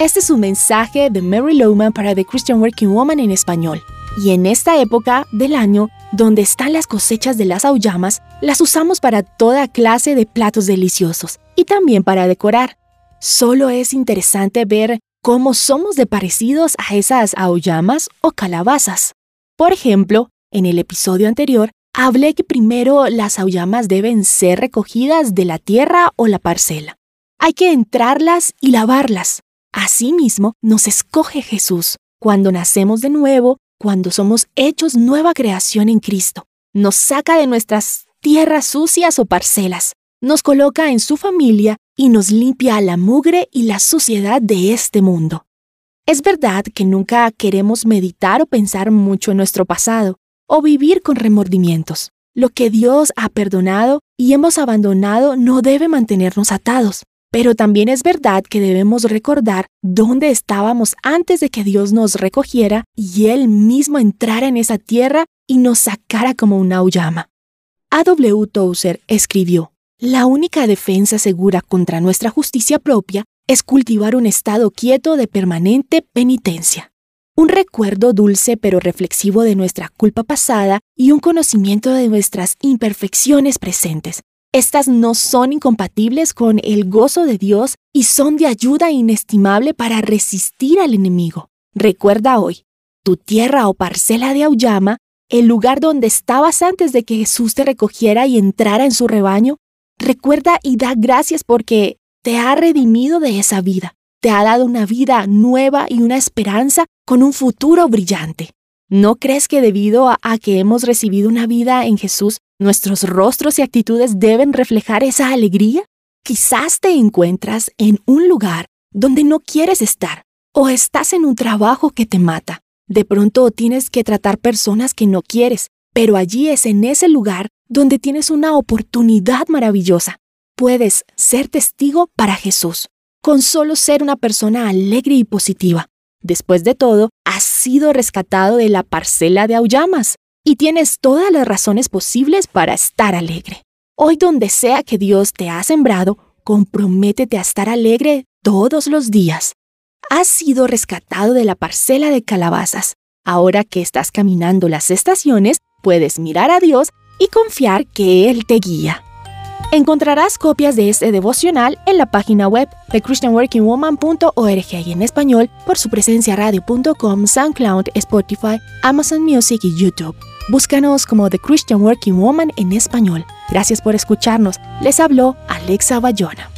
Este es un mensaje de Mary Lowman para The Christian Working Woman en español. Y en esta época del año, donde están las cosechas de las auyamas, las usamos para toda clase de platos deliciosos y también para decorar. Solo es interesante ver cómo somos de parecidos a esas auyamas o calabazas. Por ejemplo, en el episodio anterior hablé que primero las auyamas deben ser recogidas de la tierra o la parcela. Hay que entrarlas y lavarlas. Asimismo, nos escoge Jesús cuando nacemos de nuevo, cuando somos hechos nueva creación en Cristo. Nos saca de nuestras tierras sucias o parcelas, nos coloca en su familia y nos limpia la mugre y la suciedad de este mundo. Es verdad que nunca queremos meditar o pensar mucho en nuestro pasado o vivir con remordimientos. Lo que Dios ha perdonado y hemos abandonado no debe mantenernos atados. Pero también es verdad que debemos recordar dónde estábamos antes de que Dios nos recogiera y Él mismo entrara en esa tierra y nos sacara como una auyama. A.W. Tozer escribió, La única defensa segura contra nuestra justicia propia es cultivar un estado quieto de permanente penitencia. Un recuerdo dulce pero reflexivo de nuestra culpa pasada y un conocimiento de nuestras imperfecciones presentes, estas no son incompatibles con el gozo de Dios y son de ayuda inestimable para resistir al enemigo. Recuerda hoy, tu tierra o parcela de Auyama, el lugar donde estabas antes de que Jesús te recogiera y entrara en su rebaño. Recuerda y da gracias porque te ha redimido de esa vida, te ha dado una vida nueva y una esperanza con un futuro brillante. ¿No crees que debido a, que hemos recibido una vida en Jesús, nuestros rostros y actitudes deben reflejar esa alegría? Quizás te encuentras en un lugar donde no quieres estar o estás en un trabajo que te mata. De pronto tienes que tratar personas que no quieres, pero allí es en ese lugar donde tienes una oportunidad maravillosa. Puedes ser testigo para Jesús, con solo ser una persona alegre y positiva. Después de todo, has sido rescatado de la parcela de Auyamas y tienes todas las razones posibles para estar alegre. Hoy donde sea que Dios te ha sembrado, comprométete a estar alegre todos los días. Has sido rescatado de la parcela de calabazas. Ahora que estás caminando las estaciones, puedes mirar a Dios y confiar que Él te guía. Encontrarás copias de este devocional en la página web de christianworkingwoman.org y en español por su presencia radio.com, SoundCloud, Spotify, Amazon Music y YouTube. Búscanos como The Christian Working Woman en español. Gracias por escucharnos. Les habló Alexa Bayona.